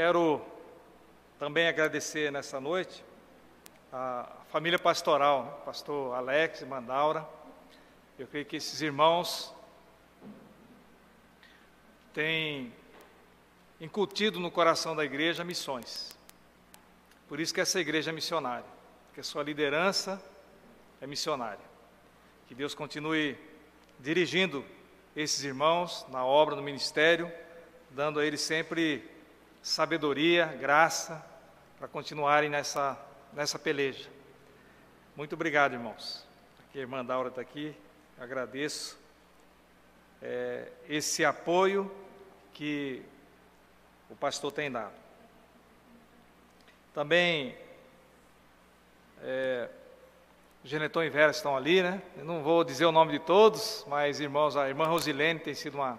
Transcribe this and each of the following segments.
quero também agradecer nessa noite a família pastoral, né? pastor Alex e Mandaura. Eu creio que esses irmãos têm incutido no coração da igreja missões. Por isso que essa igreja é missionária, que a sua liderança é missionária. Que Deus continue dirigindo esses irmãos na obra, no ministério, dando a eles sempre sabedoria, graça, para continuarem nessa, nessa peleja. Muito obrigado, irmãos. Aqui a irmã Daura está aqui, agradeço é, esse apoio que o pastor tem dado. Também, é, Geneton e Vera estão ali, né? Eu não vou dizer o nome de todos, mas irmãos, a irmã Rosilene tem sido uma,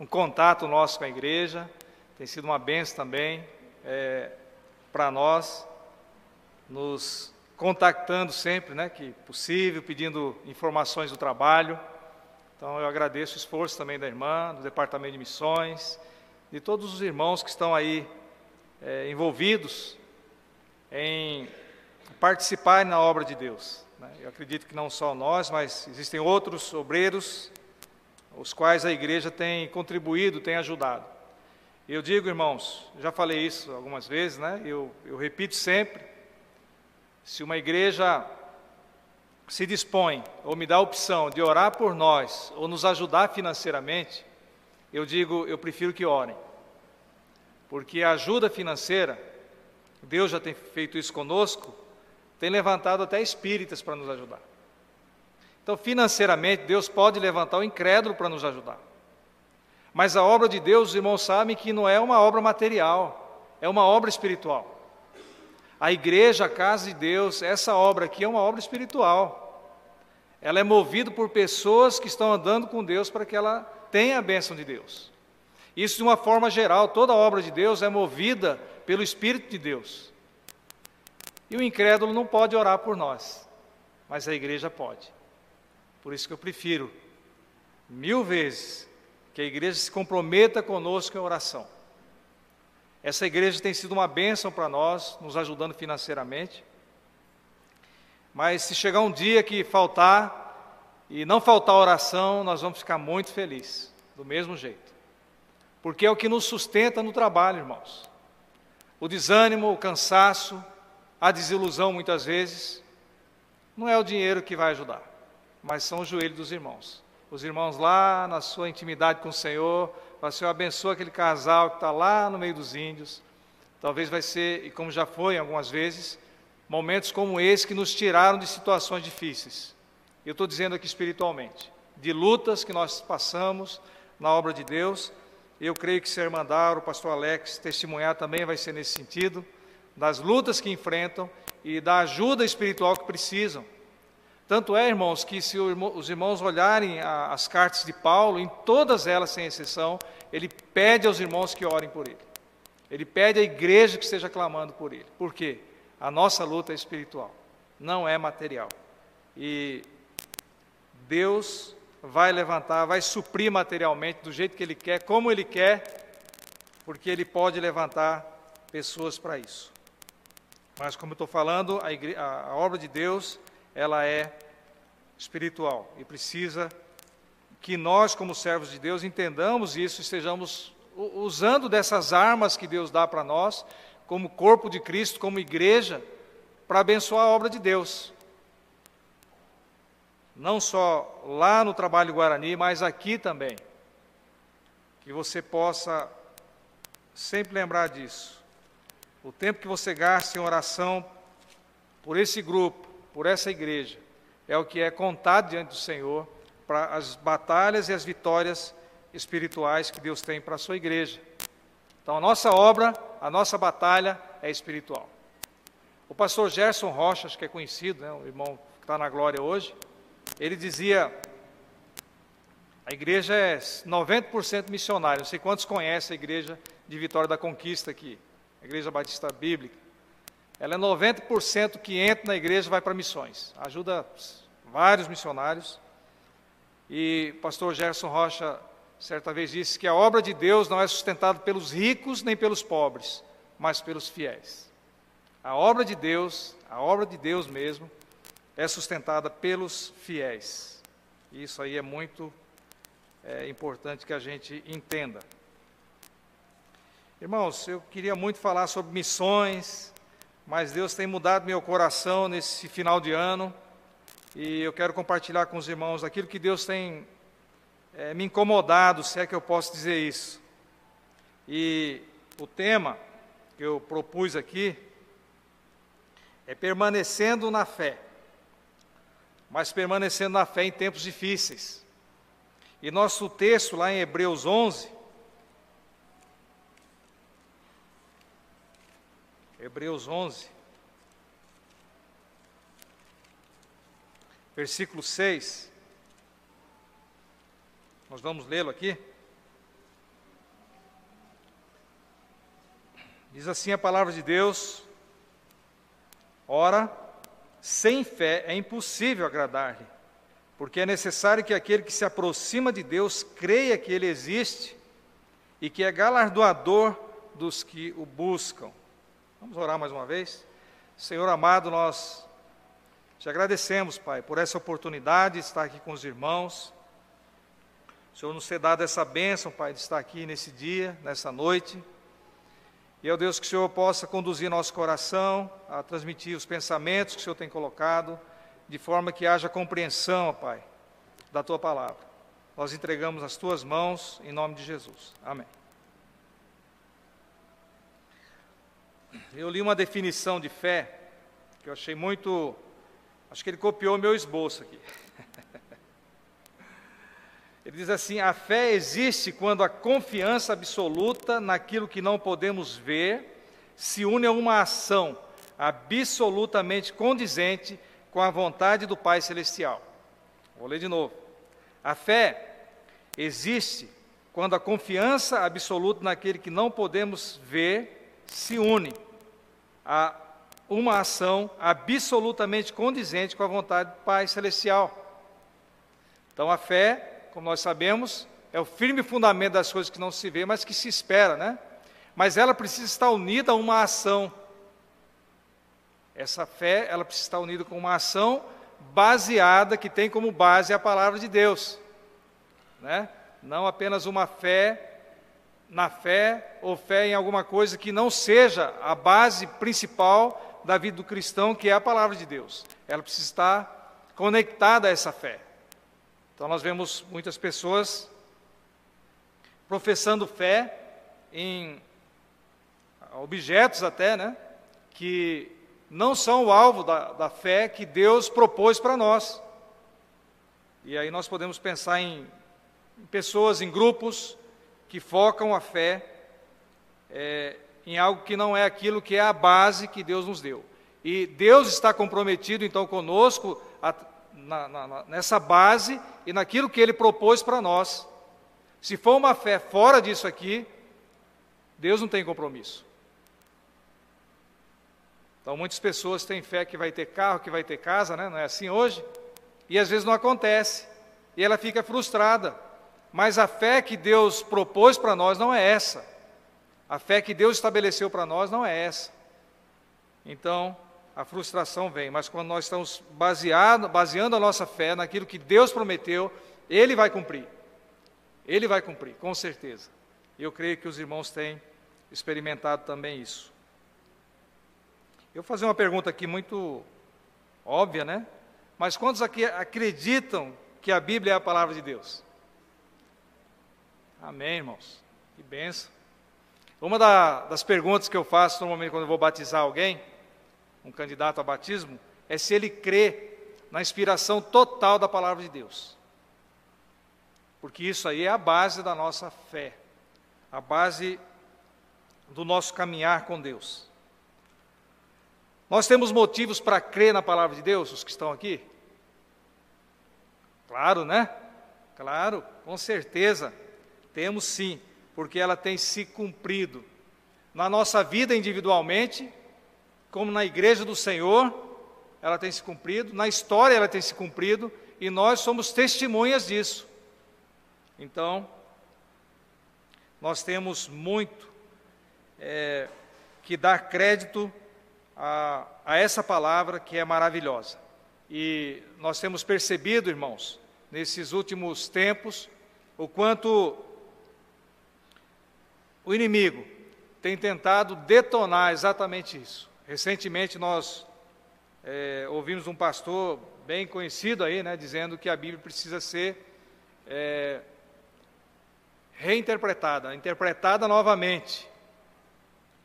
um contato nosso com a igreja, tem sido uma benção também é, para nós, nos contactando sempre, né, que possível, pedindo informações do trabalho. Então eu agradeço o esforço também da irmã, do departamento de missões, de todos os irmãos que estão aí é, envolvidos em participar na obra de Deus. Né? Eu acredito que não só nós, mas existem outros obreiros, os quais a igreja tem contribuído, tem ajudado. Eu digo, irmãos, já falei isso algumas vezes, né? eu, eu repito sempre: se uma igreja se dispõe ou me dá a opção de orar por nós ou nos ajudar financeiramente, eu digo, eu prefiro que orem. Porque a ajuda financeira, Deus já tem feito isso conosco, tem levantado até espíritas para nos ajudar. Então, financeiramente, Deus pode levantar o incrédulo para nos ajudar. Mas a obra de Deus, os irmãos sabem que não é uma obra material, é uma obra espiritual. A igreja, a casa de Deus, essa obra aqui é uma obra espiritual. Ela é movida por pessoas que estão andando com Deus para que ela tenha a bênção de Deus. Isso de uma forma geral, toda a obra de Deus é movida pelo Espírito de Deus. E o incrédulo não pode orar por nós, mas a igreja pode. Por isso que eu prefiro mil vezes que a igreja se comprometa conosco em oração. Essa igreja tem sido uma bênção para nós, nos ajudando financeiramente. Mas se chegar um dia que faltar e não faltar oração, nós vamos ficar muito felizes, do mesmo jeito. Porque é o que nos sustenta no trabalho, irmãos. O desânimo, o cansaço, a desilusão muitas vezes, não é o dinheiro que vai ajudar, mas são os joelhos dos irmãos. Os irmãos lá na sua intimidade com o Senhor, o Senhor abençoa aquele casal que está lá no meio dos índios. Talvez vai ser, e como já foi algumas vezes, momentos como esse que nos tiraram de situações difíceis. Eu estou dizendo aqui espiritualmente, de lutas que nós passamos na obra de Deus. Eu creio que se a irmã o pastor Alex testemunhar também vai ser nesse sentido das lutas que enfrentam e da ajuda espiritual que precisam. Tanto é, irmãos, que se os irmãos olharem as cartas de Paulo, em todas elas, sem exceção, ele pede aos irmãos que orem por ele. Ele pede à igreja que esteja clamando por ele. Por quê? A nossa luta é espiritual, não é material. E Deus vai levantar, vai suprir materialmente do jeito que Ele quer, como Ele quer, porque Ele pode levantar pessoas para isso. Mas, como eu estou falando, a, a obra de Deus, ela é espiritual e precisa que nós, como servos de Deus, entendamos isso e estejamos usando dessas armas que Deus dá para nós, como corpo de Cristo, como igreja, para abençoar a obra de Deus. Não só lá no trabalho Guarani, mas aqui também. Que você possa sempre lembrar disso o tempo que você gasta em oração por esse grupo, por essa igreja, é o que é contado diante do Senhor para as batalhas e as vitórias espirituais que Deus tem para a sua igreja. Então, a nossa obra, a nossa batalha é espiritual. O pastor Gerson Rocha, acho que é conhecido, né, o irmão que está na glória hoje, ele dizia: a igreja é 90% missionária. Não sei quantos conhecem a igreja de Vitória da Conquista aqui a Igreja Batista Bíblica, ela é 90% que entra na igreja vai para missões. Ajuda vários missionários. E pastor Gerson Rocha certa vez disse que a obra de Deus não é sustentada pelos ricos nem pelos pobres, mas pelos fiéis. A obra de Deus, a obra de Deus mesmo, é sustentada pelos fiéis. Isso aí é muito é, importante que a gente entenda. Irmãos, eu queria muito falar sobre missões, mas Deus tem mudado meu coração nesse final de ano e eu quero compartilhar com os irmãos aquilo que Deus tem é, me incomodado, se é que eu posso dizer isso. E o tema que eu propus aqui é permanecendo na fé, mas permanecendo na fé em tempos difíceis. E nosso texto lá em Hebreus 11, Hebreus 11, versículo 6. Nós vamos lê-lo aqui. Diz assim a palavra de Deus: Ora, sem fé é impossível agradar-lhe, porque é necessário que aquele que se aproxima de Deus creia que ele existe e que é galardoador dos que o buscam. Vamos orar mais uma vez? Senhor amado, nós te agradecemos, Pai, por essa oportunidade de estar aqui com os irmãos. O Senhor nos ter dado essa bênção, Pai, de estar aqui nesse dia, nessa noite. E, ó Deus, que o Senhor possa conduzir nosso coração a transmitir os pensamentos que o Senhor tem colocado, de forma que haja compreensão, Pai, da Tua palavra. Nós entregamos as Tuas mãos, em nome de Jesus. Amém. Eu li uma definição de fé que eu achei muito. Acho que ele copiou meu esboço aqui. Ele diz assim: a fé existe quando a confiança absoluta naquilo que não podemos ver se une a uma ação absolutamente condizente com a vontade do Pai Celestial. Vou ler de novo. A fé existe quando a confiança absoluta naquele que não podemos ver se une a uma ação absolutamente condizente com a vontade do Pai Celestial. Então a fé, como nós sabemos, é o firme fundamento das coisas que não se vê, mas que se espera, né? Mas ela precisa estar unida a uma ação. Essa fé, ela precisa estar unida com uma ação baseada, que tem como base a palavra de Deus. Né? Não apenas uma fé na fé ou fé em alguma coisa que não seja a base principal da vida do cristão, que é a palavra de Deus. Ela precisa estar conectada a essa fé. Então nós vemos muitas pessoas professando fé em objetos até, né, que não são o alvo da, da fé que Deus propôs para nós. E aí nós podemos pensar em, em pessoas, em grupos, que focam a fé é, em algo que não é aquilo que é a base que Deus nos deu. E Deus está comprometido então conosco a, na, na, nessa base e naquilo que Ele propôs para nós. Se for uma fé fora disso aqui, Deus não tem compromisso. Então, muitas pessoas têm fé que vai ter carro, que vai ter casa, né? não é assim hoje? E às vezes não acontece. E ela fica frustrada. Mas a fé que Deus propôs para nós não é essa. A fé que Deus estabeleceu para nós não é essa. Então, a frustração vem, mas quando nós estamos baseado, baseando a nossa fé naquilo que Deus prometeu, Ele vai cumprir. Ele vai cumprir, com certeza. E eu creio que os irmãos têm experimentado também isso. Eu vou fazer uma pergunta aqui muito óbvia, né? Mas quantos aqui acreditam que a Bíblia é a palavra de Deus? Amém, irmãos. Que benção. Uma da, das perguntas que eu faço normalmente quando eu vou batizar alguém, um candidato a batismo, é se ele crê na inspiração total da palavra de Deus. Porque isso aí é a base da nossa fé, a base do nosso caminhar com Deus. Nós temos motivos para crer na palavra de Deus, os que estão aqui? Claro, né? Claro, com certeza. Temos sim, porque ela tem se cumprido na nossa vida individualmente, como na igreja do Senhor, ela tem se cumprido, na história ela tem se cumprido, e nós somos testemunhas disso. Então, nós temos muito é, que dar crédito a, a essa palavra que é maravilhosa. E nós temos percebido, irmãos, nesses últimos tempos, o quanto o inimigo tem tentado detonar exatamente isso. Recentemente nós é, ouvimos um pastor bem conhecido aí, né, dizendo que a Bíblia precisa ser é, reinterpretada, interpretada novamente,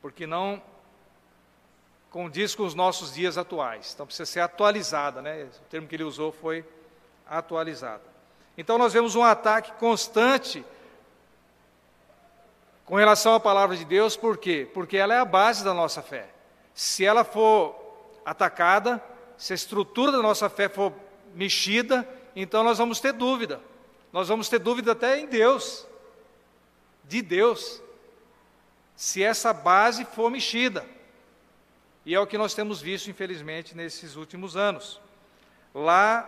porque não condiz com os nossos dias atuais. Então precisa ser atualizada, né? O termo que ele usou foi atualizada. Então nós vemos um ataque constante com relação à palavra de Deus, por quê? Porque ela é a base da nossa fé. Se ela for atacada, se a estrutura da nossa fé for mexida, então nós vamos ter dúvida. Nós vamos ter dúvida até em Deus, de Deus, se essa base for mexida. E é o que nós temos visto, infelizmente, nesses últimos anos. Lá,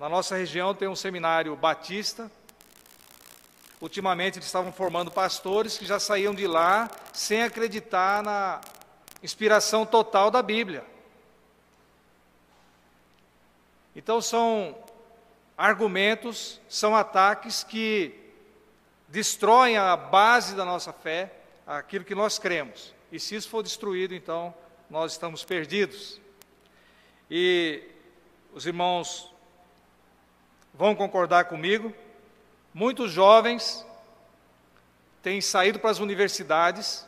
na nossa região, tem um seminário batista. Ultimamente, eles estavam formando pastores que já saíam de lá sem acreditar na inspiração total da Bíblia. Então, são argumentos, são ataques que destroem a base da nossa fé, aquilo que nós cremos. E se isso for destruído, então nós estamos perdidos. E os irmãos vão concordar comigo, muitos jovens têm saído para as universidades,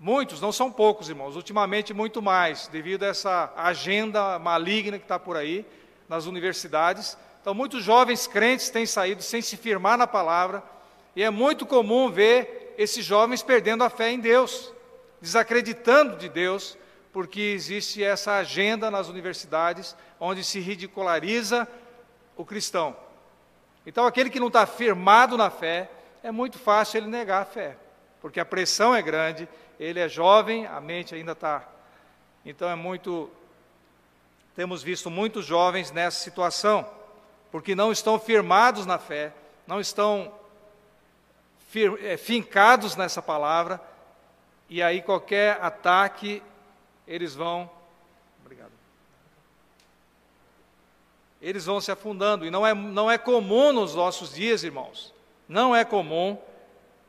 muitos, não são poucos, irmãos, ultimamente muito mais, devido a essa agenda maligna que está por aí nas universidades. Então, muitos jovens crentes têm saído sem se firmar na palavra, e é muito comum ver esses jovens perdendo a fé em Deus desacreditando de Deus, porque existe essa agenda nas universidades onde se ridiculariza o cristão. Então, aquele que não está firmado na fé, é muito fácil ele negar a fé, porque a pressão é grande, ele é jovem, a mente ainda está. Então, é muito. Temos visto muitos jovens nessa situação, porque não estão firmados na fé, não estão fir, é, fincados nessa palavra, e aí qualquer ataque, eles vão. Obrigado. Eles vão se afundando. E não é, não é comum nos nossos dias, irmãos. Não é comum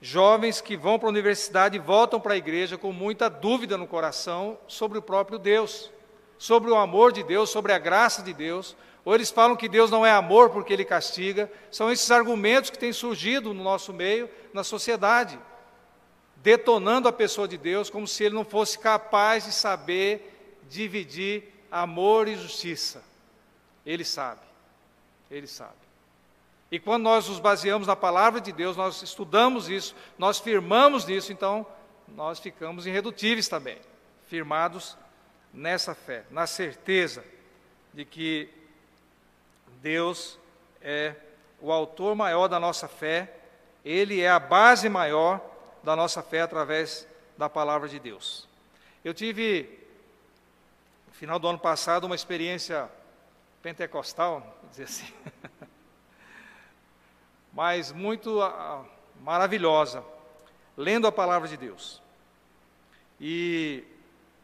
jovens que vão para a universidade e voltam para a igreja com muita dúvida no coração sobre o próprio Deus, sobre o amor de Deus, sobre a graça de Deus. Ou eles falam que Deus não é amor porque ele castiga. São esses argumentos que têm surgido no nosso meio, na sociedade detonando a pessoa de Deus como se ele não fosse capaz de saber dividir amor e justiça. Ele sabe, ele sabe. E quando nós nos baseamos na palavra de Deus, nós estudamos isso, nós firmamos nisso, então nós ficamos irredutíveis também, firmados nessa fé, na certeza de que Deus é o autor maior da nossa fé, Ele é a base maior da nossa fé através da palavra de Deus. Eu tive, no final do ano passado, uma experiência pentecostal, vou dizer assim, mas muito uh, maravilhosa, lendo a palavra de Deus. E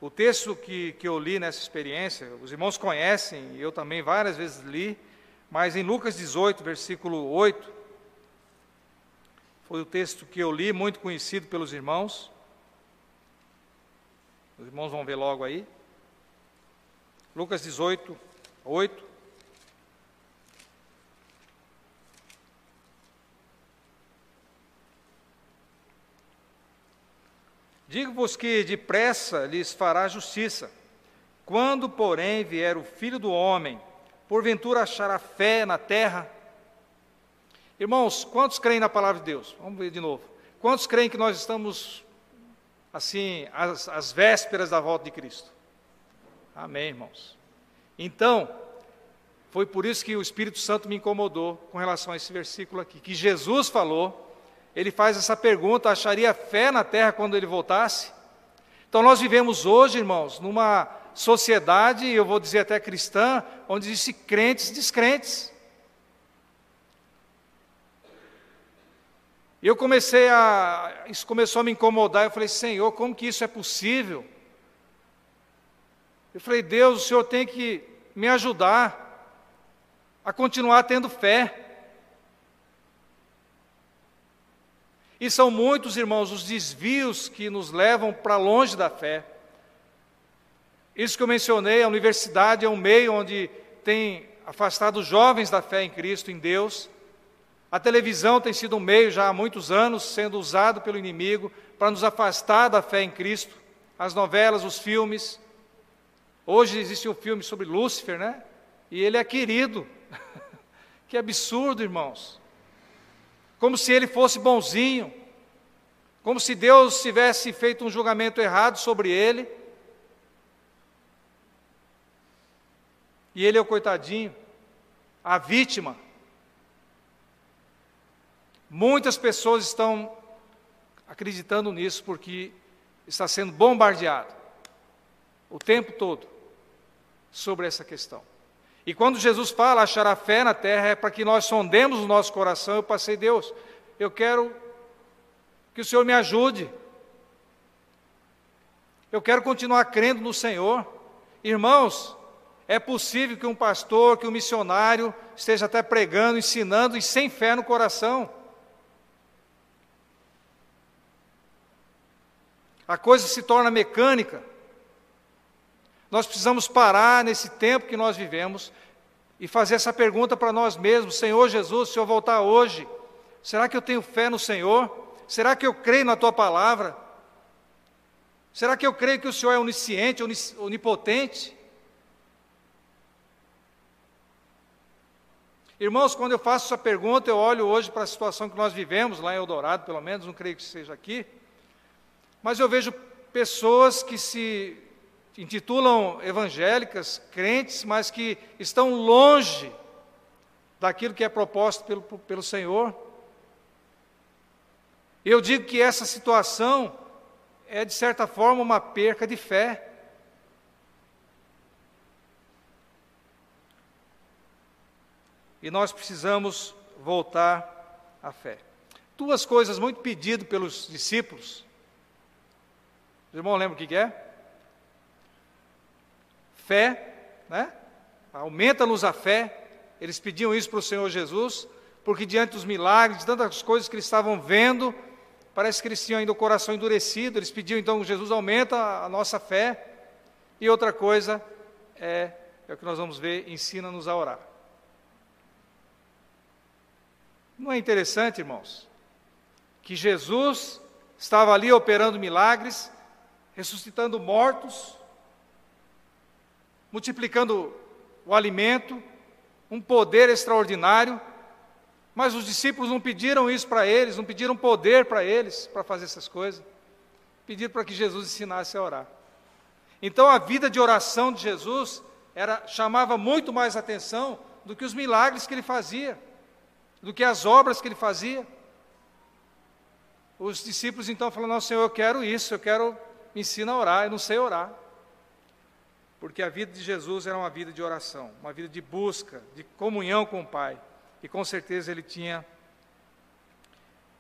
o texto que, que eu li nessa experiência, os irmãos conhecem, eu também várias vezes li, mas em Lucas 18, versículo 8, foi o texto que eu li, muito conhecido pelos irmãos. Os irmãos vão ver logo aí. Lucas 18, 8. Digo-vos que depressa lhes fará justiça. Quando, porém, vier o filho do homem, porventura achará fé na terra? Irmãos, quantos creem na palavra de Deus? Vamos ver de novo. Quantos creem que nós estamos, assim, às, às vésperas da volta de Cristo? Amém, irmãos. Então, foi por isso que o Espírito Santo me incomodou com relação a esse versículo aqui, que Jesus falou, ele faz essa pergunta: acharia fé na terra quando ele voltasse? Então, nós vivemos hoje, irmãos, numa sociedade, eu vou dizer até cristã, onde existem crentes descrentes. Eu comecei a. Isso começou a me incomodar. Eu falei, Senhor, como que isso é possível? Eu falei, Deus, o Senhor tem que me ajudar a continuar tendo fé. E são muitos, irmãos, os desvios que nos levam para longe da fé. Isso que eu mencionei, a universidade é um meio onde tem afastado os jovens da fé em Cristo, em Deus. A televisão tem sido um meio já há muitos anos sendo usado pelo inimigo para nos afastar da fé em Cristo. As novelas, os filmes. Hoje existe um filme sobre Lúcifer, né? E ele é querido. que absurdo, irmãos. Como se ele fosse bonzinho. Como se Deus tivesse feito um julgamento errado sobre ele. E ele é o coitadinho, a vítima. Muitas pessoas estão acreditando nisso porque está sendo bombardeado o tempo todo sobre essa questão. E quando Jesus fala achar a fé na terra, é para que nós sondemos o nosso coração. Eu passei, Deus, eu quero que o Senhor me ajude. Eu quero continuar crendo no Senhor. Irmãos, é possível que um pastor, que um missionário esteja até pregando, ensinando e sem fé no coração. A coisa se torna mecânica. Nós precisamos parar nesse tempo que nós vivemos e fazer essa pergunta para nós mesmos: Senhor Jesus, se eu voltar hoje, será que eu tenho fé no Senhor? Será que eu creio na tua palavra? Será que eu creio que o Senhor é onisciente, onipotente? Irmãos, quando eu faço essa pergunta, eu olho hoje para a situação que nós vivemos, lá em Eldorado, pelo menos, não creio que seja aqui, mas eu vejo pessoas que se intitulam evangélicas, crentes, mas que estão longe daquilo que é proposto pelo, pelo Senhor. Eu digo que essa situação é, de certa forma, uma perca de fé. E nós precisamos voltar à fé. Duas coisas muito pedidas pelos discípulos. Os irmãos lembram o que é? Fé, né? Aumenta-nos a fé. Eles pediam isso para o Senhor Jesus, porque diante dos milagres, de tantas coisas que eles estavam vendo, parece que eles tinham ainda o coração endurecido. Eles pediam então, Jesus aumenta a nossa fé. E outra coisa é, é o que nós vamos ver, ensina-nos a orar. Não é interessante, irmãos, que Jesus estava ali operando milagres, ressuscitando mortos, multiplicando o alimento, um poder extraordinário, mas os discípulos não pediram isso para eles, não pediram poder para eles para fazer essas coisas, pediram para que Jesus ensinasse a orar. Então a vida de oração de Jesus era chamava muito mais atenção do que os milagres que ele fazia do que as obras que ele fazia. Os discípulos então falaram: Não, Senhor, eu quero isso, eu quero, me ensina a orar, eu não sei orar. Porque a vida de Jesus era uma vida de oração, uma vida de busca, de comunhão com o Pai. E com certeza ele tinha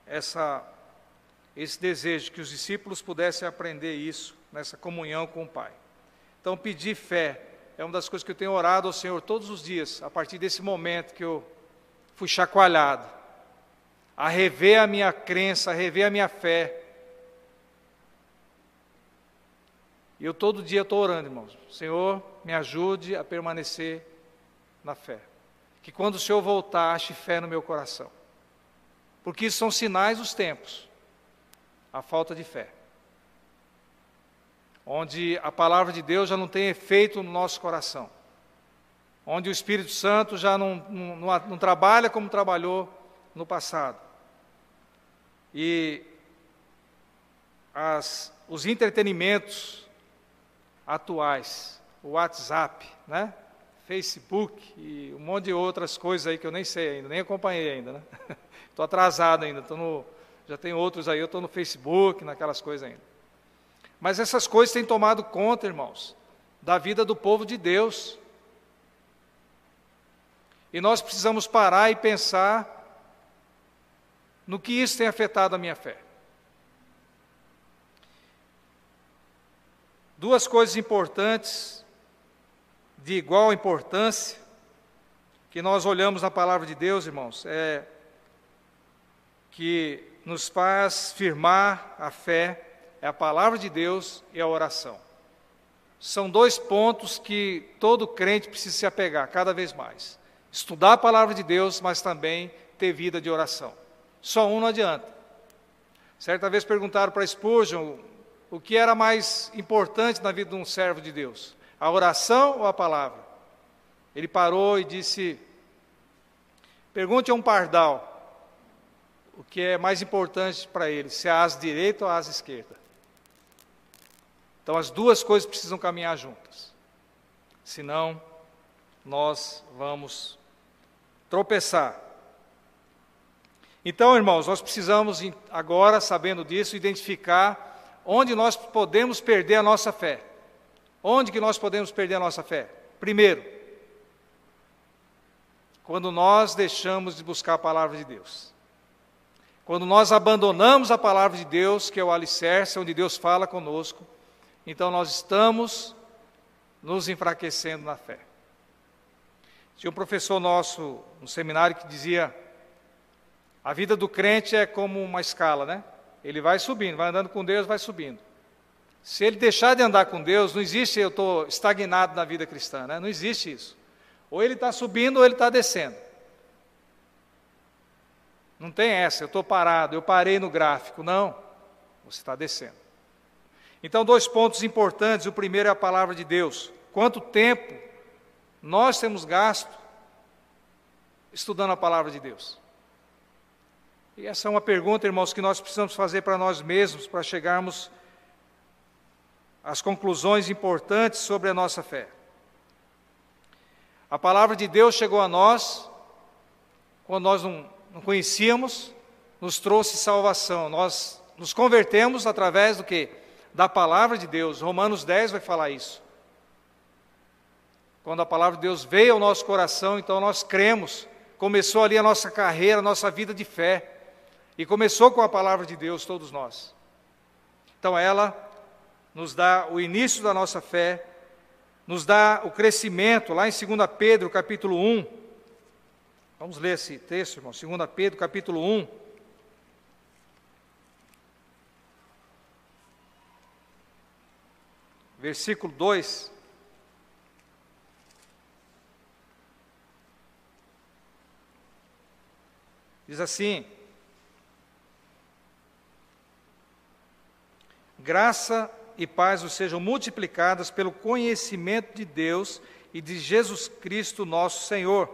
essa, esse desejo que os discípulos pudessem aprender isso, nessa comunhão com o Pai. Então, pedir fé é uma das coisas que eu tenho orado ao Senhor todos os dias, a partir desse momento que eu fui chacoalhado a rever a minha crença, a rever a minha fé. E eu todo dia estou orando, irmãos. Senhor, me ajude a permanecer na fé. Que quando o Senhor voltar, ache fé no meu coração. Porque isso são sinais dos tempos. A falta de fé. Onde a palavra de Deus já não tem efeito no nosso coração onde o Espírito Santo já não, não, não, trabalha como trabalhou no passado. E as, os entretenimentos atuais, WhatsApp, né? Facebook e um monte de outras coisas aí que eu nem sei ainda, nem acompanhei ainda, né? Estou atrasado ainda, tô no, já tem outros aí, eu estou no Facebook, naquelas coisas ainda. Mas essas coisas têm tomado conta, irmãos, da vida do povo de Deus. E nós precisamos parar e pensar no que isso tem afetado a minha fé. Duas coisas importantes, de igual importância, que nós olhamos na palavra de Deus, irmãos, é que nos faz firmar a fé, é a palavra de Deus e a oração. São dois pontos que todo crente precisa se apegar cada vez mais. Estudar a palavra de Deus, mas também ter vida de oração. Só um não adianta. Certa vez perguntaram para Spurgeon o que era mais importante na vida de um servo de Deus, a oração ou a palavra? Ele parou e disse: Pergunte a um pardal o que é mais importante para ele, se é a asa direita ou a asa esquerda. Então as duas coisas precisam caminhar juntas. Senão, nós vamos tropeçar. Então, irmãos, nós precisamos agora, sabendo disso, identificar onde nós podemos perder a nossa fé. Onde que nós podemos perder a nossa fé? Primeiro, quando nós deixamos de buscar a palavra de Deus. Quando nós abandonamos a palavra de Deus, que é o alicerce, onde Deus fala conosco, então nós estamos nos enfraquecendo na fé. Tinha um professor nosso no seminário que dizia: a vida do crente é como uma escala, né? Ele vai subindo, vai andando com Deus, vai subindo. Se ele deixar de andar com Deus, não existe eu estou estagnado na vida cristã, né? Não existe isso. Ou ele está subindo ou ele está descendo. Não tem essa, eu estou parado, eu parei no gráfico. Não, você está descendo. Então, dois pontos importantes. O primeiro é a palavra de Deus. Quanto tempo nós temos gasto estudando a palavra de Deus? E essa é uma pergunta, irmãos, que nós precisamos fazer para nós mesmos, para chegarmos às conclusões importantes sobre a nossa fé. A palavra de Deus chegou a nós quando nós não, não conhecíamos, nos trouxe salvação. Nós nos convertemos através do que? Da palavra de Deus. Romanos 10 vai falar isso. Quando a palavra de Deus veio ao nosso coração, então nós cremos. Começou ali a nossa carreira, a nossa vida de fé. E começou com a palavra de Deus, todos nós. Então ela nos dá o início da nossa fé, nos dá o crescimento, lá em 2 Pedro, capítulo 1. Vamos ler esse texto, irmão. 2 Pedro, capítulo 1. Versículo 2. Diz assim: Graça e paz os sejam multiplicadas pelo conhecimento de Deus e de Jesus Cristo, nosso Senhor.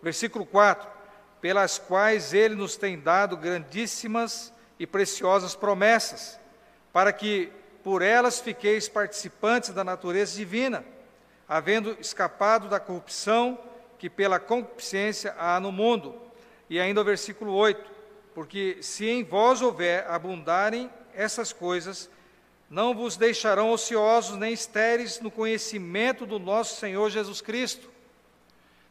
Versículo 4: Pelas quais ele nos tem dado grandíssimas e preciosas promessas, para que por elas fiqueis participantes da natureza divina, havendo escapado da corrupção que pela concupiscência há no mundo. E ainda o versículo 8: Porque se em vós houver abundarem essas coisas, não vos deixarão ociosos nem estéreis no conhecimento do nosso Senhor Jesus Cristo.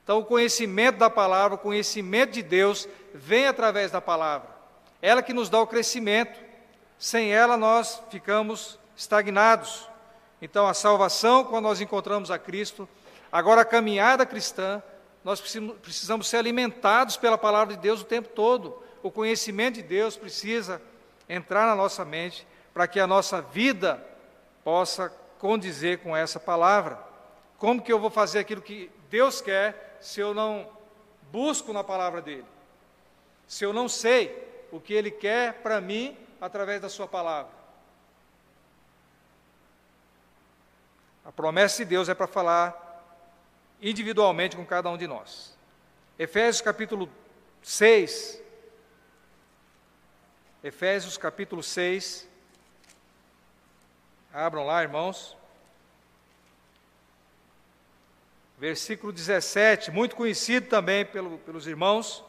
Então, o conhecimento da palavra, o conhecimento de Deus, vem através da palavra. Ela que nos dá o crescimento. Sem ela, nós ficamos estagnados. Então, a salvação, quando nós encontramos a Cristo, agora a caminhada cristã, nós precisamos ser alimentados pela palavra de Deus o tempo todo. O conhecimento de Deus precisa entrar na nossa mente para que a nossa vida possa condizer com essa palavra. Como que eu vou fazer aquilo que Deus quer se eu não busco na palavra dele? Se eu não sei o que ele quer para mim através da sua palavra? A promessa de Deus é para falar individualmente com cada um de nós. Efésios capítulo 6. Efésios capítulo 6. Abram lá, irmãos. Versículo 17, muito conhecido também pelo, pelos irmãos.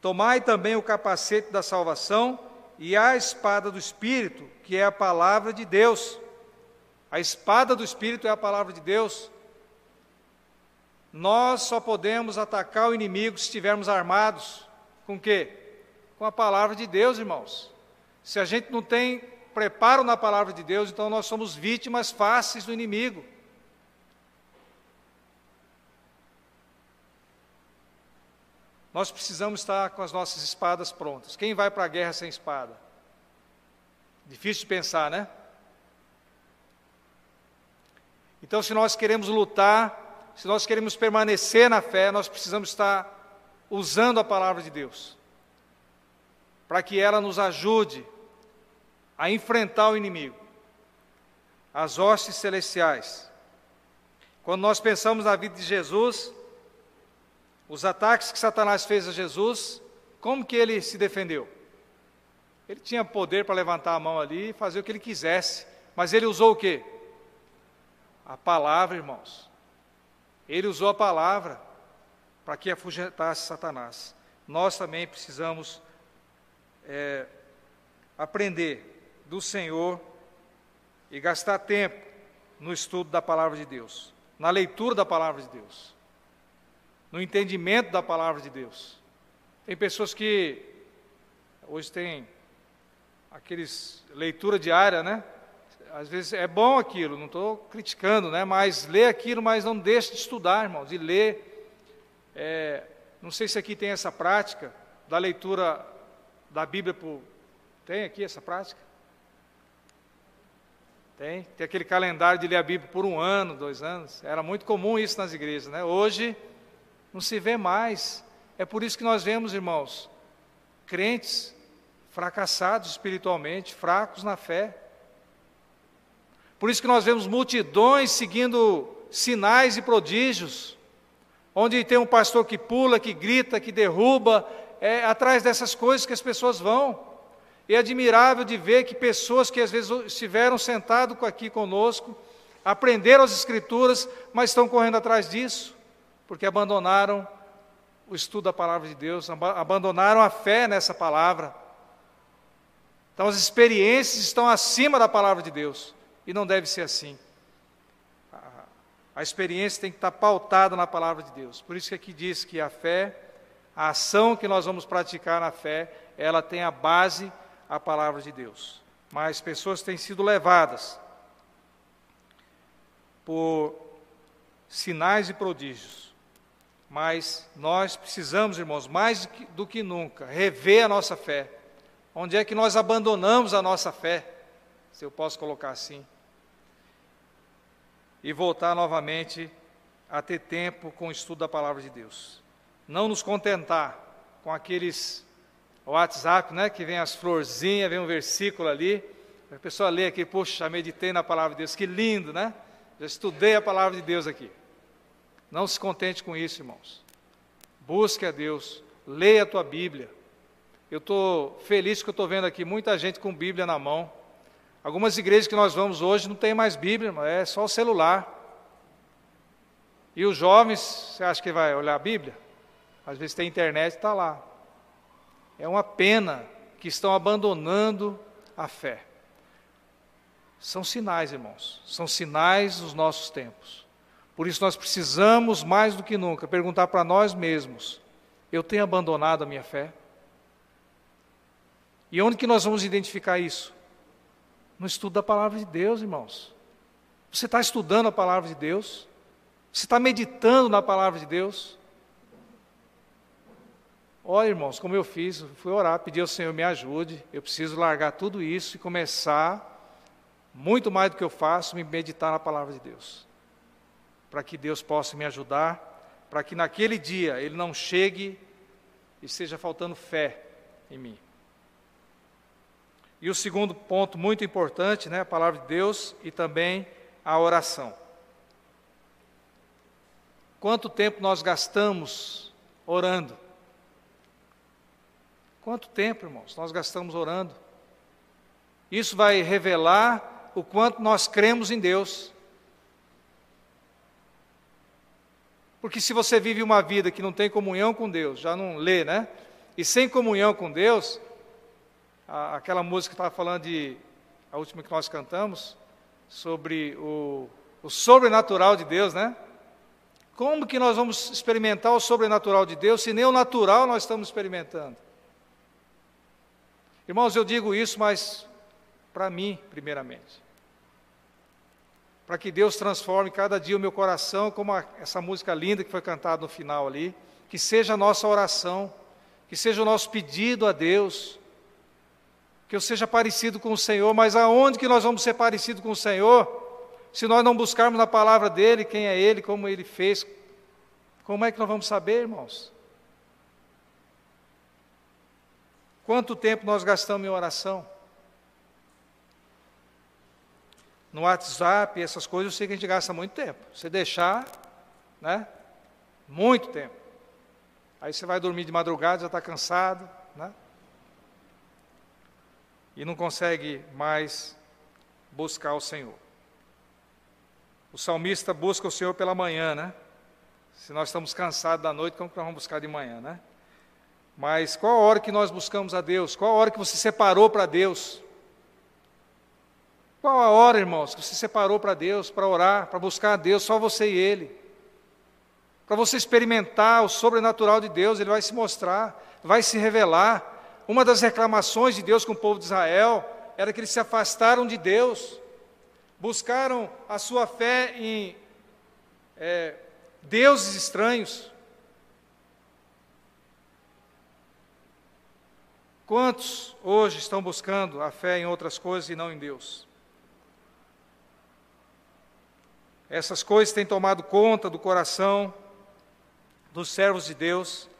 Tomai também o capacete da salvação e a espada do Espírito, que é a palavra de Deus. A espada do Espírito é a palavra de Deus. Nós só podemos atacar o inimigo se estivermos armados com quê? com a palavra de Deus, irmãos. Se a gente não tem preparo na palavra de Deus, então nós somos vítimas fáceis do inimigo. Nós precisamos estar com as nossas espadas prontas. Quem vai para a guerra sem espada? Difícil de pensar, né? Então, se nós queremos lutar, se nós queremos permanecer na fé, nós precisamos estar usando a palavra de Deus, para que ela nos ajude a enfrentar o inimigo, as hostes celestiais. Quando nós pensamos na vida de Jesus, os ataques que Satanás fez a Jesus, como que ele se defendeu? Ele tinha poder para levantar a mão ali e fazer o que ele quisesse, mas ele usou o quê? A palavra, irmãos. Ele usou a palavra para que afugentasse Satanás. Nós também precisamos é, aprender do Senhor e gastar tempo no estudo da palavra de Deus, na leitura da palavra de Deus no entendimento da palavra de Deus. Tem pessoas que hoje tem aqueles leitura diária, né? Às vezes é bom aquilo, não estou criticando, né? Mas lê aquilo, mas não deixe de estudar, irmãos, de ler. É, não sei se aqui tem essa prática da leitura da Bíblia por. Tem aqui essa prática? Tem. Tem aquele calendário de ler a Bíblia por um ano, dois anos. Era muito comum isso nas igrejas, né? Hoje não se vê mais. É por isso que nós vemos, irmãos, crentes fracassados espiritualmente, fracos na fé. Por isso que nós vemos multidões seguindo sinais e prodígios, onde tem um pastor que pula, que grita, que derruba, é atrás dessas coisas que as pessoas vão. É admirável de ver que pessoas que às vezes estiveram sentados aqui conosco, aprenderam as Escrituras, mas estão correndo atrás disso porque abandonaram o estudo da palavra de Deus, abandonaram a fé nessa palavra. Então as experiências estão acima da palavra de Deus, e não deve ser assim. A experiência tem que estar pautada na palavra de Deus. Por isso que aqui diz que a fé, a ação que nós vamos praticar na fé, ela tem a base a palavra de Deus. Mas pessoas têm sido levadas por sinais e prodígios mas nós precisamos, irmãos, mais do que nunca, rever a nossa fé. Onde é que nós abandonamos a nossa fé, se eu posso colocar assim, e voltar novamente a ter tempo com o estudo da palavra de Deus. Não nos contentar com aqueles WhatsApp, né, que vem as florzinhas, vem um versículo ali, a pessoa lê aqui, poxa, meditei na palavra de Deus, que lindo, né? Já estudei a palavra de Deus aqui. Não se contente com isso, irmãos. Busque a Deus, leia a tua Bíblia. Eu estou feliz que eu estou vendo aqui muita gente com Bíblia na mão. Algumas igrejas que nós vamos hoje não tem mais Bíblia, é só o celular. E os jovens, você acha que vai olhar a Bíblia? Às vezes tem internet, está lá. É uma pena que estão abandonando a fé. São sinais, irmãos, são sinais dos nossos tempos. Por isso nós precisamos, mais do que nunca, perguntar para nós mesmos: eu tenho abandonado a minha fé? E onde que nós vamos identificar isso? No estudo da palavra de Deus, irmãos. Você está estudando a palavra de Deus? Você está meditando na palavra de Deus? Olha, irmãos, como eu fiz, fui orar, pedir ao Senhor me ajude. Eu preciso largar tudo isso e começar, muito mais do que eu faço, me meditar na palavra de Deus para que Deus possa me ajudar, para que naquele dia ele não chegue e esteja faltando fé em mim. E o segundo ponto muito importante, né, a palavra de Deus e também a oração. Quanto tempo nós gastamos orando? Quanto tempo, irmãos, nós gastamos orando? Isso vai revelar o quanto nós cremos em Deus. Porque se você vive uma vida que não tem comunhão com Deus, já não lê, né? E sem comunhão com Deus, a, aquela música que estava falando de, a última que nós cantamos, sobre o, o sobrenatural de Deus, né? Como que nós vamos experimentar o sobrenatural de Deus se nem o natural nós estamos experimentando? Irmãos, eu digo isso, mas para mim, primeiramente. Para que Deus transforme cada dia o meu coração, como a, essa música linda que foi cantada no final ali, que seja a nossa oração, que seja o nosso pedido a Deus, que eu seja parecido com o Senhor, mas aonde que nós vamos ser parecido com o Senhor? Se nós não buscarmos na palavra dele quem é ele, como ele fez, como é que nós vamos saber, irmãos? Quanto tempo nós gastamos em oração? No WhatsApp, essas coisas, eu sei que a gente gasta muito tempo. Você deixar, né? Muito tempo. Aí você vai dormir de madrugada, já está cansado, né? E não consegue mais buscar o Senhor. O salmista busca o Senhor pela manhã, né? Se nós estamos cansados da noite, como que nós vamos buscar de manhã, né? Mas qual a hora que nós buscamos a Deus? Qual a hora que você separou para Deus? Qual a hora, irmãos, que você separou para Deus, para orar, para buscar a Deus, só você e Ele? Para você experimentar o sobrenatural de Deus, Ele vai se mostrar, vai se revelar. Uma das reclamações de Deus com o povo de Israel era que eles se afastaram de Deus, buscaram a sua fé em é, deuses estranhos. Quantos hoje estão buscando a fé em outras coisas e não em Deus? Essas coisas têm tomado conta do coração dos servos de Deus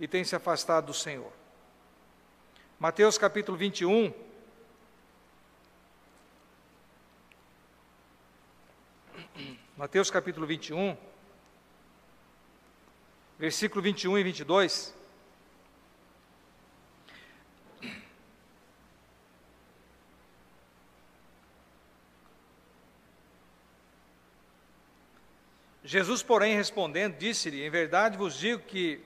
e têm se afastado do Senhor. Mateus capítulo 21. Mateus capítulo 21, versículo 21 e 22. Jesus, porém, respondendo, disse-lhe: Em verdade vos digo que,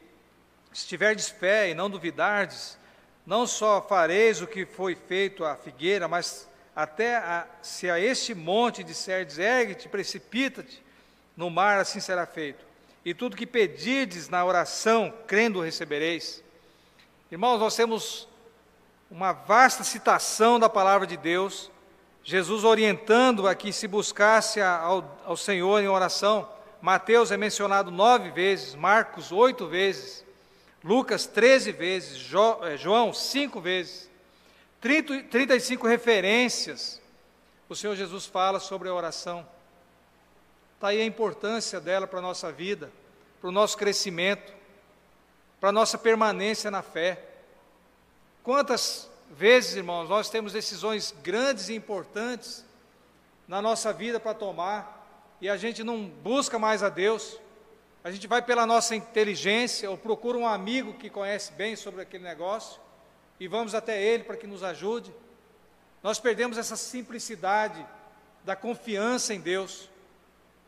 se tiverdes fé e não duvidardes, não só fareis o que foi feito à figueira, mas até a, se a este monte disserdes, ergue-te, precipita-te no mar, assim será feito. E tudo que pedirdes na oração, crendo, recebereis. Irmãos, nós temos uma vasta citação da palavra de Deus, Jesus orientando a que se buscasse ao, ao Senhor em oração. Mateus é mencionado nove vezes, Marcos oito vezes, Lucas treze vezes, jo, é, João cinco vezes, 30, 35 referências. O Senhor Jesus fala sobre a oração. Está aí a importância dela para a nossa vida, para o nosso crescimento, para a nossa permanência na fé. Quantas vezes, irmãos, nós temos decisões grandes e importantes na nossa vida para tomar, e a gente não busca mais a Deus, a gente vai pela nossa inteligência ou procura um amigo que conhece bem sobre aquele negócio e vamos até ele para que nos ajude. Nós perdemos essa simplicidade da confiança em Deus,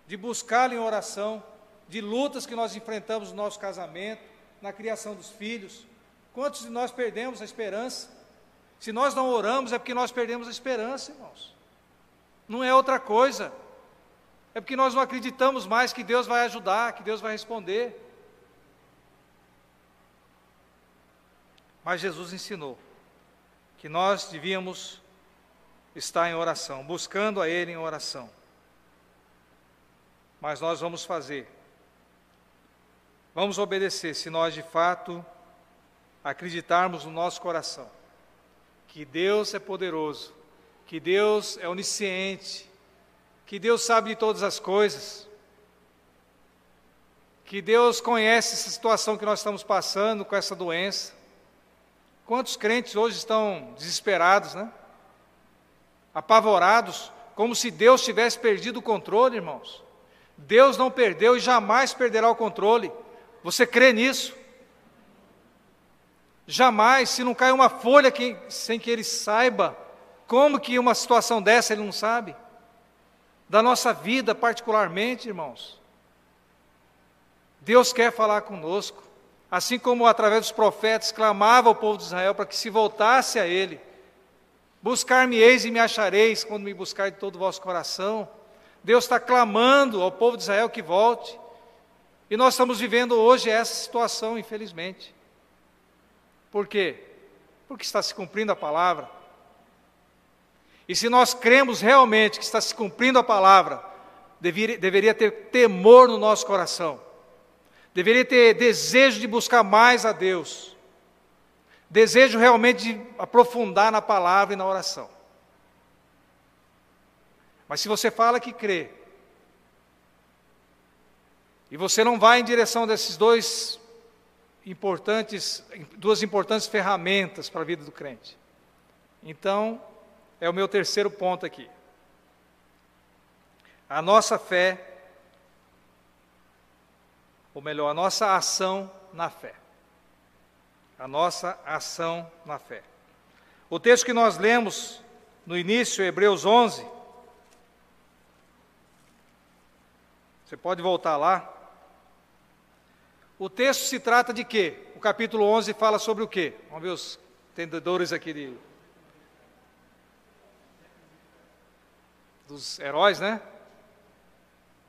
de buscá-lo em oração, de lutas que nós enfrentamos no nosso casamento, na criação dos filhos. Quantos de nós perdemos a esperança? Se nós não oramos, é porque nós perdemos a esperança, irmãos. Não é outra coisa. É porque nós não acreditamos mais que Deus vai ajudar, que Deus vai responder. Mas Jesus ensinou que nós devíamos estar em oração, buscando a Ele em oração. Mas nós vamos fazer, vamos obedecer se nós de fato acreditarmos no nosso coração que Deus é poderoso, que Deus é onisciente, que Deus sabe de todas as coisas, que Deus conhece essa situação que nós estamos passando com essa doença. Quantos crentes hoje estão desesperados, né? Apavorados, como se Deus tivesse perdido o controle, irmãos. Deus não perdeu e jamais perderá o controle. Você crê nisso? Jamais, se não cai uma folha que, sem que ele saiba, como que uma situação dessa ele não sabe? Da nossa vida particularmente, irmãos. Deus quer falar conosco, assim como através dos profetas clamava ao povo de Israel para que se voltasse a Ele. Buscar-me-eis e me achareis quando me buscar de todo o vosso coração. Deus está clamando ao povo de Israel que volte. E nós estamos vivendo hoje essa situação, infelizmente. Por quê? Porque está se cumprindo a palavra. E se nós cremos realmente que está se cumprindo a palavra, deveria, deveria ter temor no nosso coração, deveria ter desejo de buscar mais a Deus, desejo realmente de aprofundar na palavra e na oração. Mas se você fala que crê, e você não vai em direção desses dois importantes, duas importantes ferramentas para a vida do crente. Então, é o meu terceiro ponto aqui. A nossa fé, ou melhor, a nossa ação na fé. A nossa ação na fé. O texto que nós lemos no início, Hebreus 11, você pode voltar lá. O texto se trata de quê? O capítulo 11 fala sobre o quê? Vamos ver os entendedores aqui de, dos heróis, né?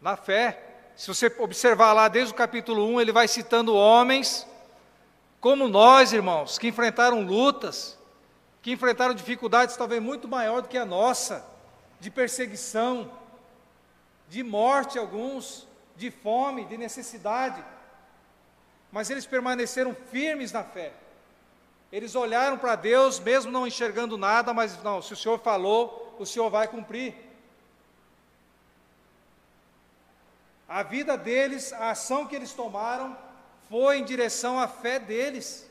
Na fé. Se você observar lá desde o capítulo 1, ele vai citando homens como nós, irmãos, que enfrentaram lutas, que enfrentaram dificuldades talvez muito maior do que a nossa, de perseguição, de morte alguns, de fome, de necessidade. Mas eles permaneceram firmes na fé. Eles olharam para Deus, mesmo não enxergando nada, mas não, se o Senhor falou, o Senhor vai cumprir. A vida deles, a ação que eles tomaram, foi em direção à fé deles.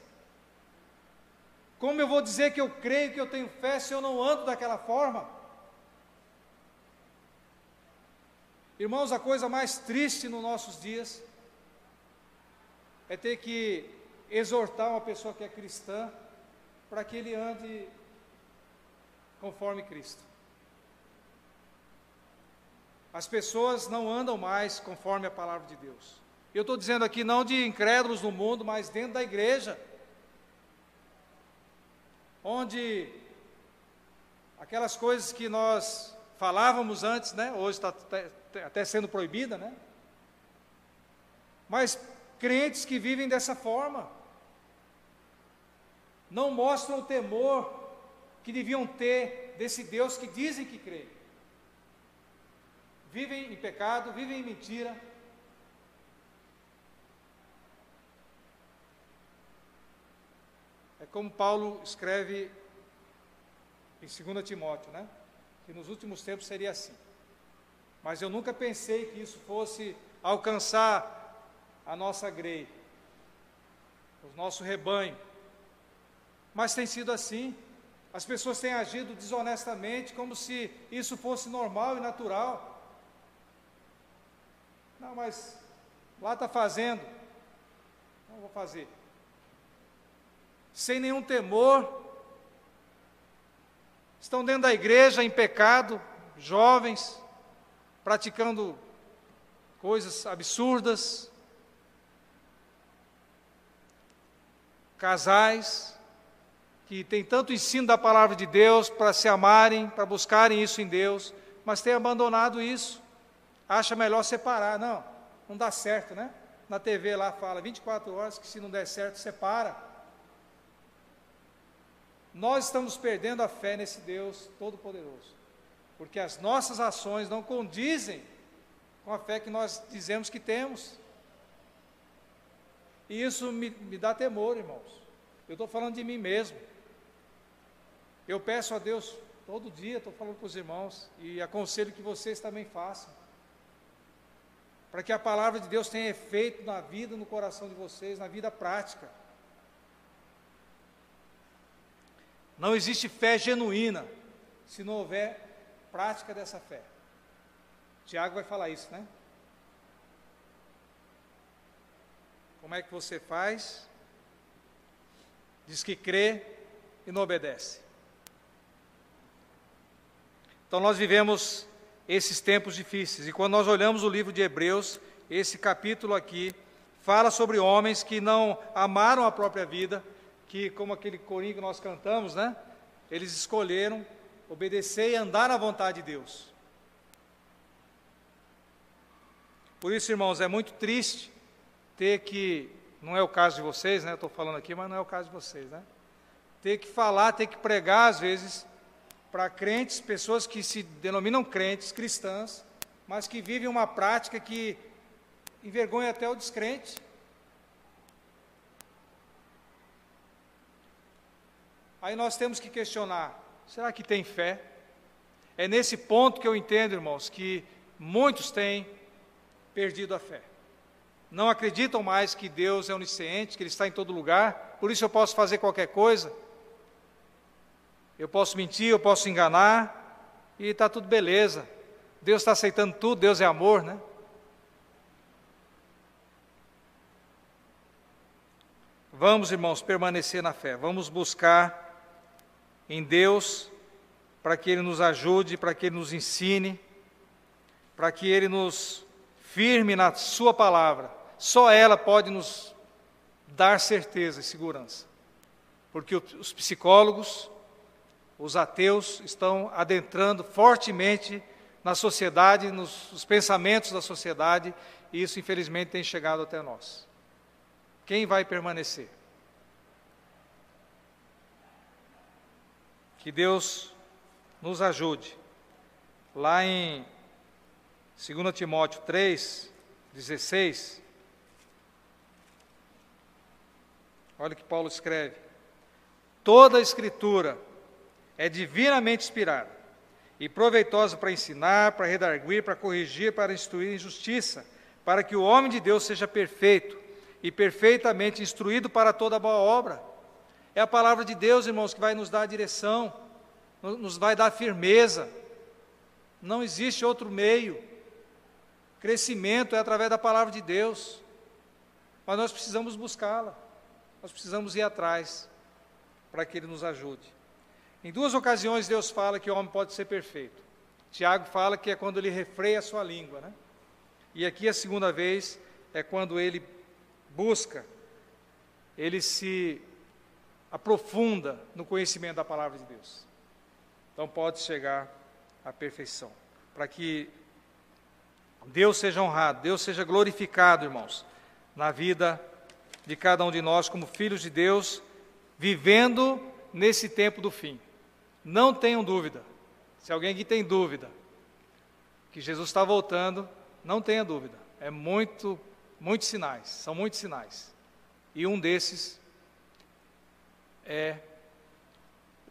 Como eu vou dizer que eu creio que eu tenho fé se eu não ando daquela forma? Irmãos, a coisa mais triste nos nossos dias é ter que exortar uma pessoa que é cristã para que ele ande conforme Cristo. As pessoas não andam mais conforme a palavra de Deus. Eu estou dizendo aqui não de incrédulos no mundo, mas dentro da igreja, onde aquelas coisas que nós falávamos antes, né? Hoje está até sendo proibida, né? Mas crentes que vivem dessa forma não mostram o temor que deviam ter desse Deus que dizem que creem vivem em pecado, vivem em mentira. É como Paulo escreve em 2 Timóteo, né? Que nos últimos tempos seria assim. Mas eu nunca pensei que isso fosse alcançar a nossa grei, o nosso rebanho. Mas tem sido assim. As pessoas têm agido desonestamente, como se isso fosse normal e natural. Não, mas lá está fazendo. Não vou fazer. Sem nenhum temor. Estão dentro da igreja em pecado, jovens, praticando coisas absurdas. Casais que têm tanto ensino da palavra de Deus para se amarem, para buscarem isso em Deus, mas têm abandonado isso acha melhor separar. Não, não dá certo, né? Na TV lá fala 24 horas que se não der certo, separa. Nós estamos perdendo a fé nesse Deus Todo-Poderoso, porque as nossas ações não condizem com a fé que nós dizemos que temos. E isso me, me dá temor, irmãos. Eu estou falando de mim mesmo. Eu peço a Deus todo dia, estou falando para os irmãos, e aconselho que vocês também façam para que a palavra de Deus tenha efeito na vida, no coração de vocês, na vida prática. Não existe fé genuína se não houver prática dessa fé. Tiago vai falar isso, né? Como é que você faz? Diz que crê e não obedece. Então nós vivemos esses tempos difíceis. E quando nós olhamos o livro de Hebreus, esse capítulo aqui fala sobre homens que não amaram a própria vida, que, como aquele corinho que nós cantamos, né? Eles escolheram obedecer e andar na vontade de Deus. Por isso, irmãos, é muito triste ter que, não é o caso de vocês, né? Estou falando aqui, mas não é o caso de vocês, né? ter que falar, ter que pregar, às vezes, para crentes, pessoas que se denominam crentes, cristãs, mas que vivem uma prática que envergonha até o descrente. Aí nós temos que questionar: será que tem fé? É nesse ponto que eu entendo, irmãos, que muitos têm perdido a fé. Não acreditam mais que Deus é onisciente, que Ele está em todo lugar, por isso eu posso fazer qualquer coisa. Eu posso mentir, eu posso enganar, e está tudo beleza. Deus está aceitando tudo, Deus é amor, né? Vamos, irmãos, permanecer na fé, vamos buscar em Deus para que Ele nos ajude, para que Ele nos ensine, para que Ele nos firme na Sua palavra. Só ela pode nos dar certeza e segurança, porque os psicólogos, os ateus estão adentrando fortemente na sociedade, nos, nos pensamentos da sociedade, e isso infelizmente tem chegado até nós. Quem vai permanecer? Que Deus nos ajude. Lá em 2 Timóteo 3, 16, olha o que Paulo escreve: Toda a Escritura é divinamente inspirada e proveitosa para ensinar, para redarguir, para corrigir, para instruir em justiça, para que o homem de Deus seja perfeito e perfeitamente instruído para toda boa obra. É a palavra de Deus, irmãos, que vai nos dar a direção, nos vai dar firmeza. Não existe outro meio. Crescimento é através da palavra de Deus. Mas nós precisamos buscá-la. Nós precisamos ir atrás para que Ele nos ajude. Em duas ocasiões Deus fala que o homem pode ser perfeito. Tiago fala que é quando ele refreia a sua língua, né? E aqui a segunda vez é quando ele busca, ele se aprofunda no conhecimento da palavra de Deus. Então pode chegar à perfeição, para que Deus seja honrado, Deus seja glorificado, irmãos, na vida de cada um de nós como filhos de Deus, vivendo nesse tempo do fim. Não tenham dúvida. Se alguém aqui tem dúvida que Jesus está voltando, não tenha dúvida. É muito, muitos sinais, são muitos sinais. E um desses é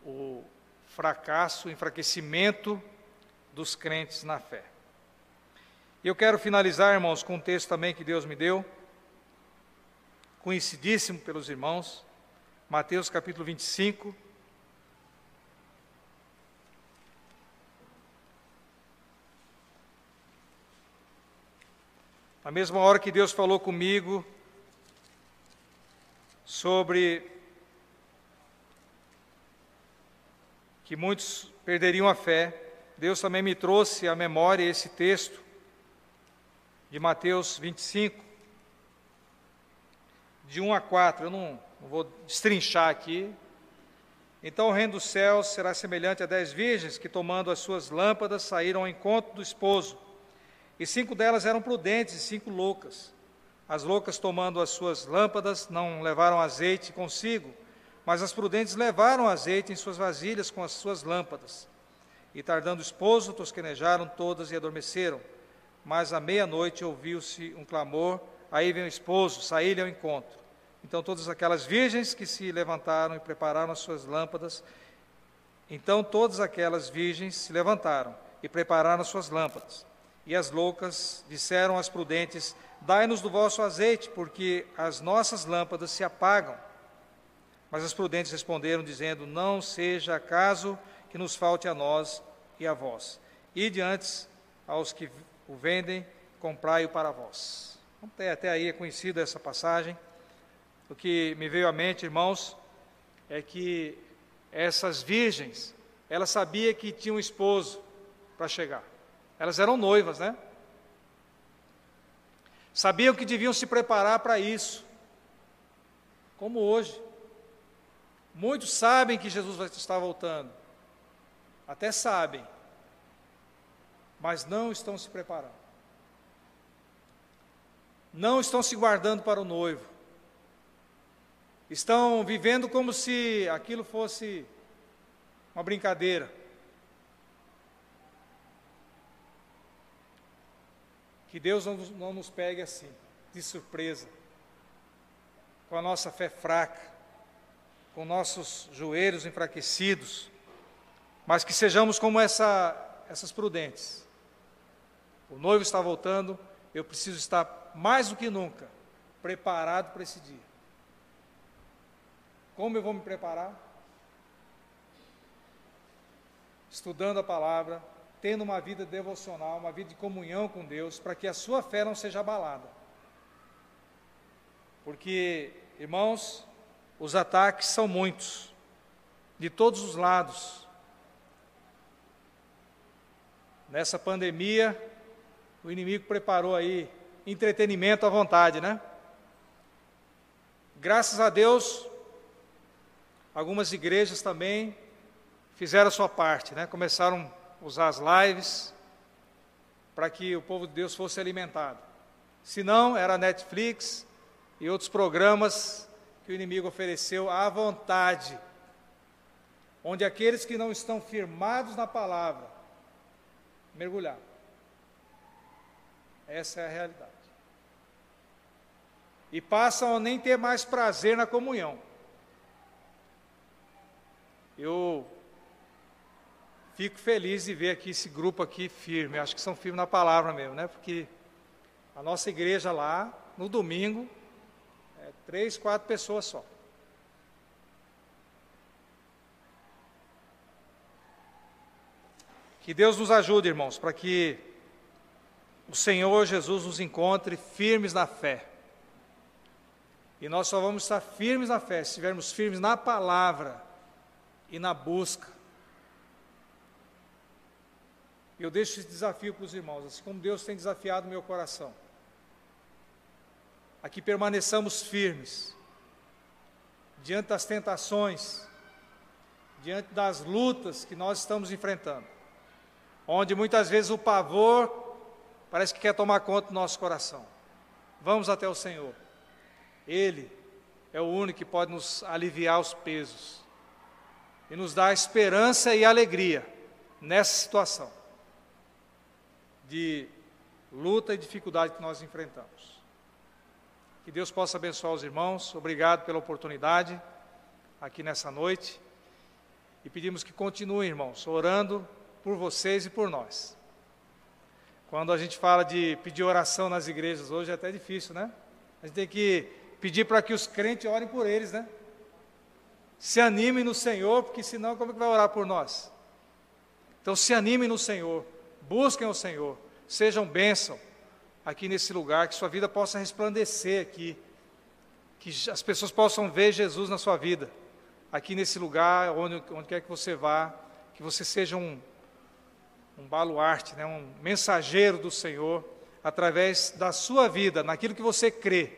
o fracasso, o enfraquecimento dos crentes na fé. E eu quero finalizar, irmãos, com um texto também que Deus me deu, conhecidíssimo pelos irmãos, Mateus capítulo 25, Na mesma hora que Deus falou comigo sobre que muitos perderiam a fé, Deus também me trouxe à memória esse texto de Mateus 25, de 1 a 4. Eu não, não vou destrinchar aqui. Então o reino dos céus será semelhante a dez virgens que, tomando as suas lâmpadas, saíram ao encontro do esposo. E cinco delas eram prudentes e cinco loucas. As loucas, tomando as suas lâmpadas, não levaram azeite consigo, mas as prudentes levaram azeite em suas vasilhas com as suas lâmpadas. E tardando o esposo, tosquenejaram todas e adormeceram. Mas à meia-noite ouviu-se um clamor, aí vem o esposo, saí-lhe ao encontro. Então todas aquelas virgens que se levantaram e prepararam as suas lâmpadas, então todas aquelas virgens se levantaram e prepararam as suas lâmpadas. E as loucas disseram às prudentes: Dai-nos do vosso azeite, porque as nossas lâmpadas se apagam. Mas as prudentes responderam, dizendo: Não seja acaso que nos falte a nós e a vós. Ide antes aos que o vendem, comprai-o para vós. Até, até aí é conhecida essa passagem. O que me veio à mente, irmãos, é que essas virgens, ela sabia que tinha um esposo para chegar. Elas eram noivas, né? Sabiam que deviam se preparar para isso. Como hoje. Muitos sabem que Jesus vai estar voltando. Até sabem. Mas não estão se preparando. Não estão se guardando para o noivo. estão vivendo como se aquilo fosse uma brincadeira. Que Deus não, não nos pegue assim, de surpresa, com a nossa fé fraca, com nossos joelhos enfraquecidos, mas que sejamos como essa, essas prudentes. O noivo está voltando, eu preciso estar mais do que nunca preparado para esse dia. Como eu vou me preparar? Estudando a palavra, tendo uma vida devocional, uma vida de comunhão com Deus, para que a sua fé não seja abalada. Porque, irmãos, os ataques são muitos, de todos os lados. Nessa pandemia, o inimigo preparou aí entretenimento à vontade, né? Graças a Deus, algumas igrejas também fizeram a sua parte, né? Começaram usar as lives para que o povo de Deus fosse alimentado. Se não, era Netflix e outros programas que o inimigo ofereceu à vontade, onde aqueles que não estão firmados na palavra mergulhar. Essa é a realidade. E passam a nem ter mais prazer na comunhão. Eu fico feliz de ver aqui esse grupo aqui firme. Acho que são firmes na palavra mesmo, né? Porque a nossa igreja lá, no domingo, é três, quatro pessoas só. Que Deus nos ajude, irmãos, para que o Senhor Jesus nos encontre firmes na fé. E nós só vamos estar firmes na fé se estivermos firmes na palavra e na busca eu deixo esse desafio para os irmãos, assim como Deus tem desafiado meu coração. A que permaneçamos firmes diante das tentações, diante das lutas que nós estamos enfrentando, onde muitas vezes o pavor parece que quer tomar conta do nosso coração. Vamos até o Senhor. Ele é o único que pode nos aliviar os pesos e nos dar esperança e alegria nessa situação de luta e dificuldade que nós enfrentamos. Que Deus possa abençoar os irmãos. Obrigado pela oportunidade aqui nessa noite. E pedimos que continuem, irmãos, orando por vocês e por nós. Quando a gente fala de pedir oração nas igrejas hoje é até difícil, né? A gente tem que pedir para que os crentes orem por eles, né? Se animem no Senhor, porque senão como é que vai orar por nós? Então se animem no Senhor, busquem o Senhor, sejam bênção aqui nesse lugar, que sua vida possa resplandecer aqui, que as pessoas possam ver Jesus na sua vida, aqui nesse lugar, onde, onde quer que você vá, que você seja um, um baluarte, né, um mensageiro do Senhor, através da sua vida, naquilo que você crê.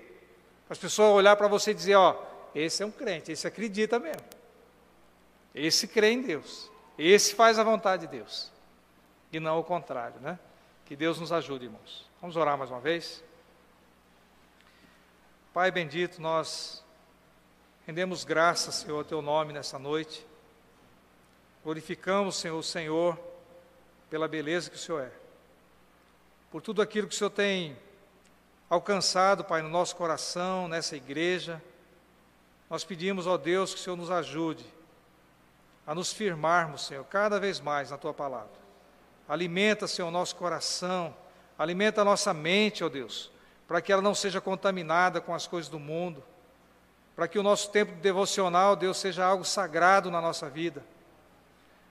As pessoas olhar para você e dizer, ó, esse é um crente, esse acredita mesmo. Esse crê em Deus. Esse faz a vontade de Deus. E não o contrário, né? Que Deus nos ajude, irmãos. Vamos orar mais uma vez? Pai bendito, nós rendemos graças, Senhor, ao Teu nome nessa noite. Glorificamos, Senhor, o Senhor, pela beleza que o Senhor é. Por tudo aquilo que o Senhor tem alcançado, Pai, no nosso coração, nessa igreja. Nós pedimos, ó Deus, que o Senhor nos ajude a nos firmarmos, Senhor, cada vez mais na Tua palavra. Alimenta, Senhor, o nosso coração, alimenta a nossa mente, ó Deus, para que ela não seja contaminada com as coisas do mundo, para que o nosso tempo devocional, Deus, seja algo sagrado na nossa vida,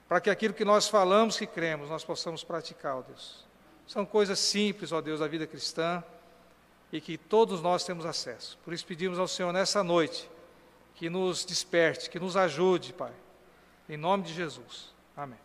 para que aquilo que nós falamos que cremos, nós possamos praticar, ó Deus. São coisas simples, ó Deus, da vida cristã e que todos nós temos acesso. Por isso pedimos ao Senhor nessa noite que nos desperte, que nos ajude, Pai. Em nome de Jesus. Amém.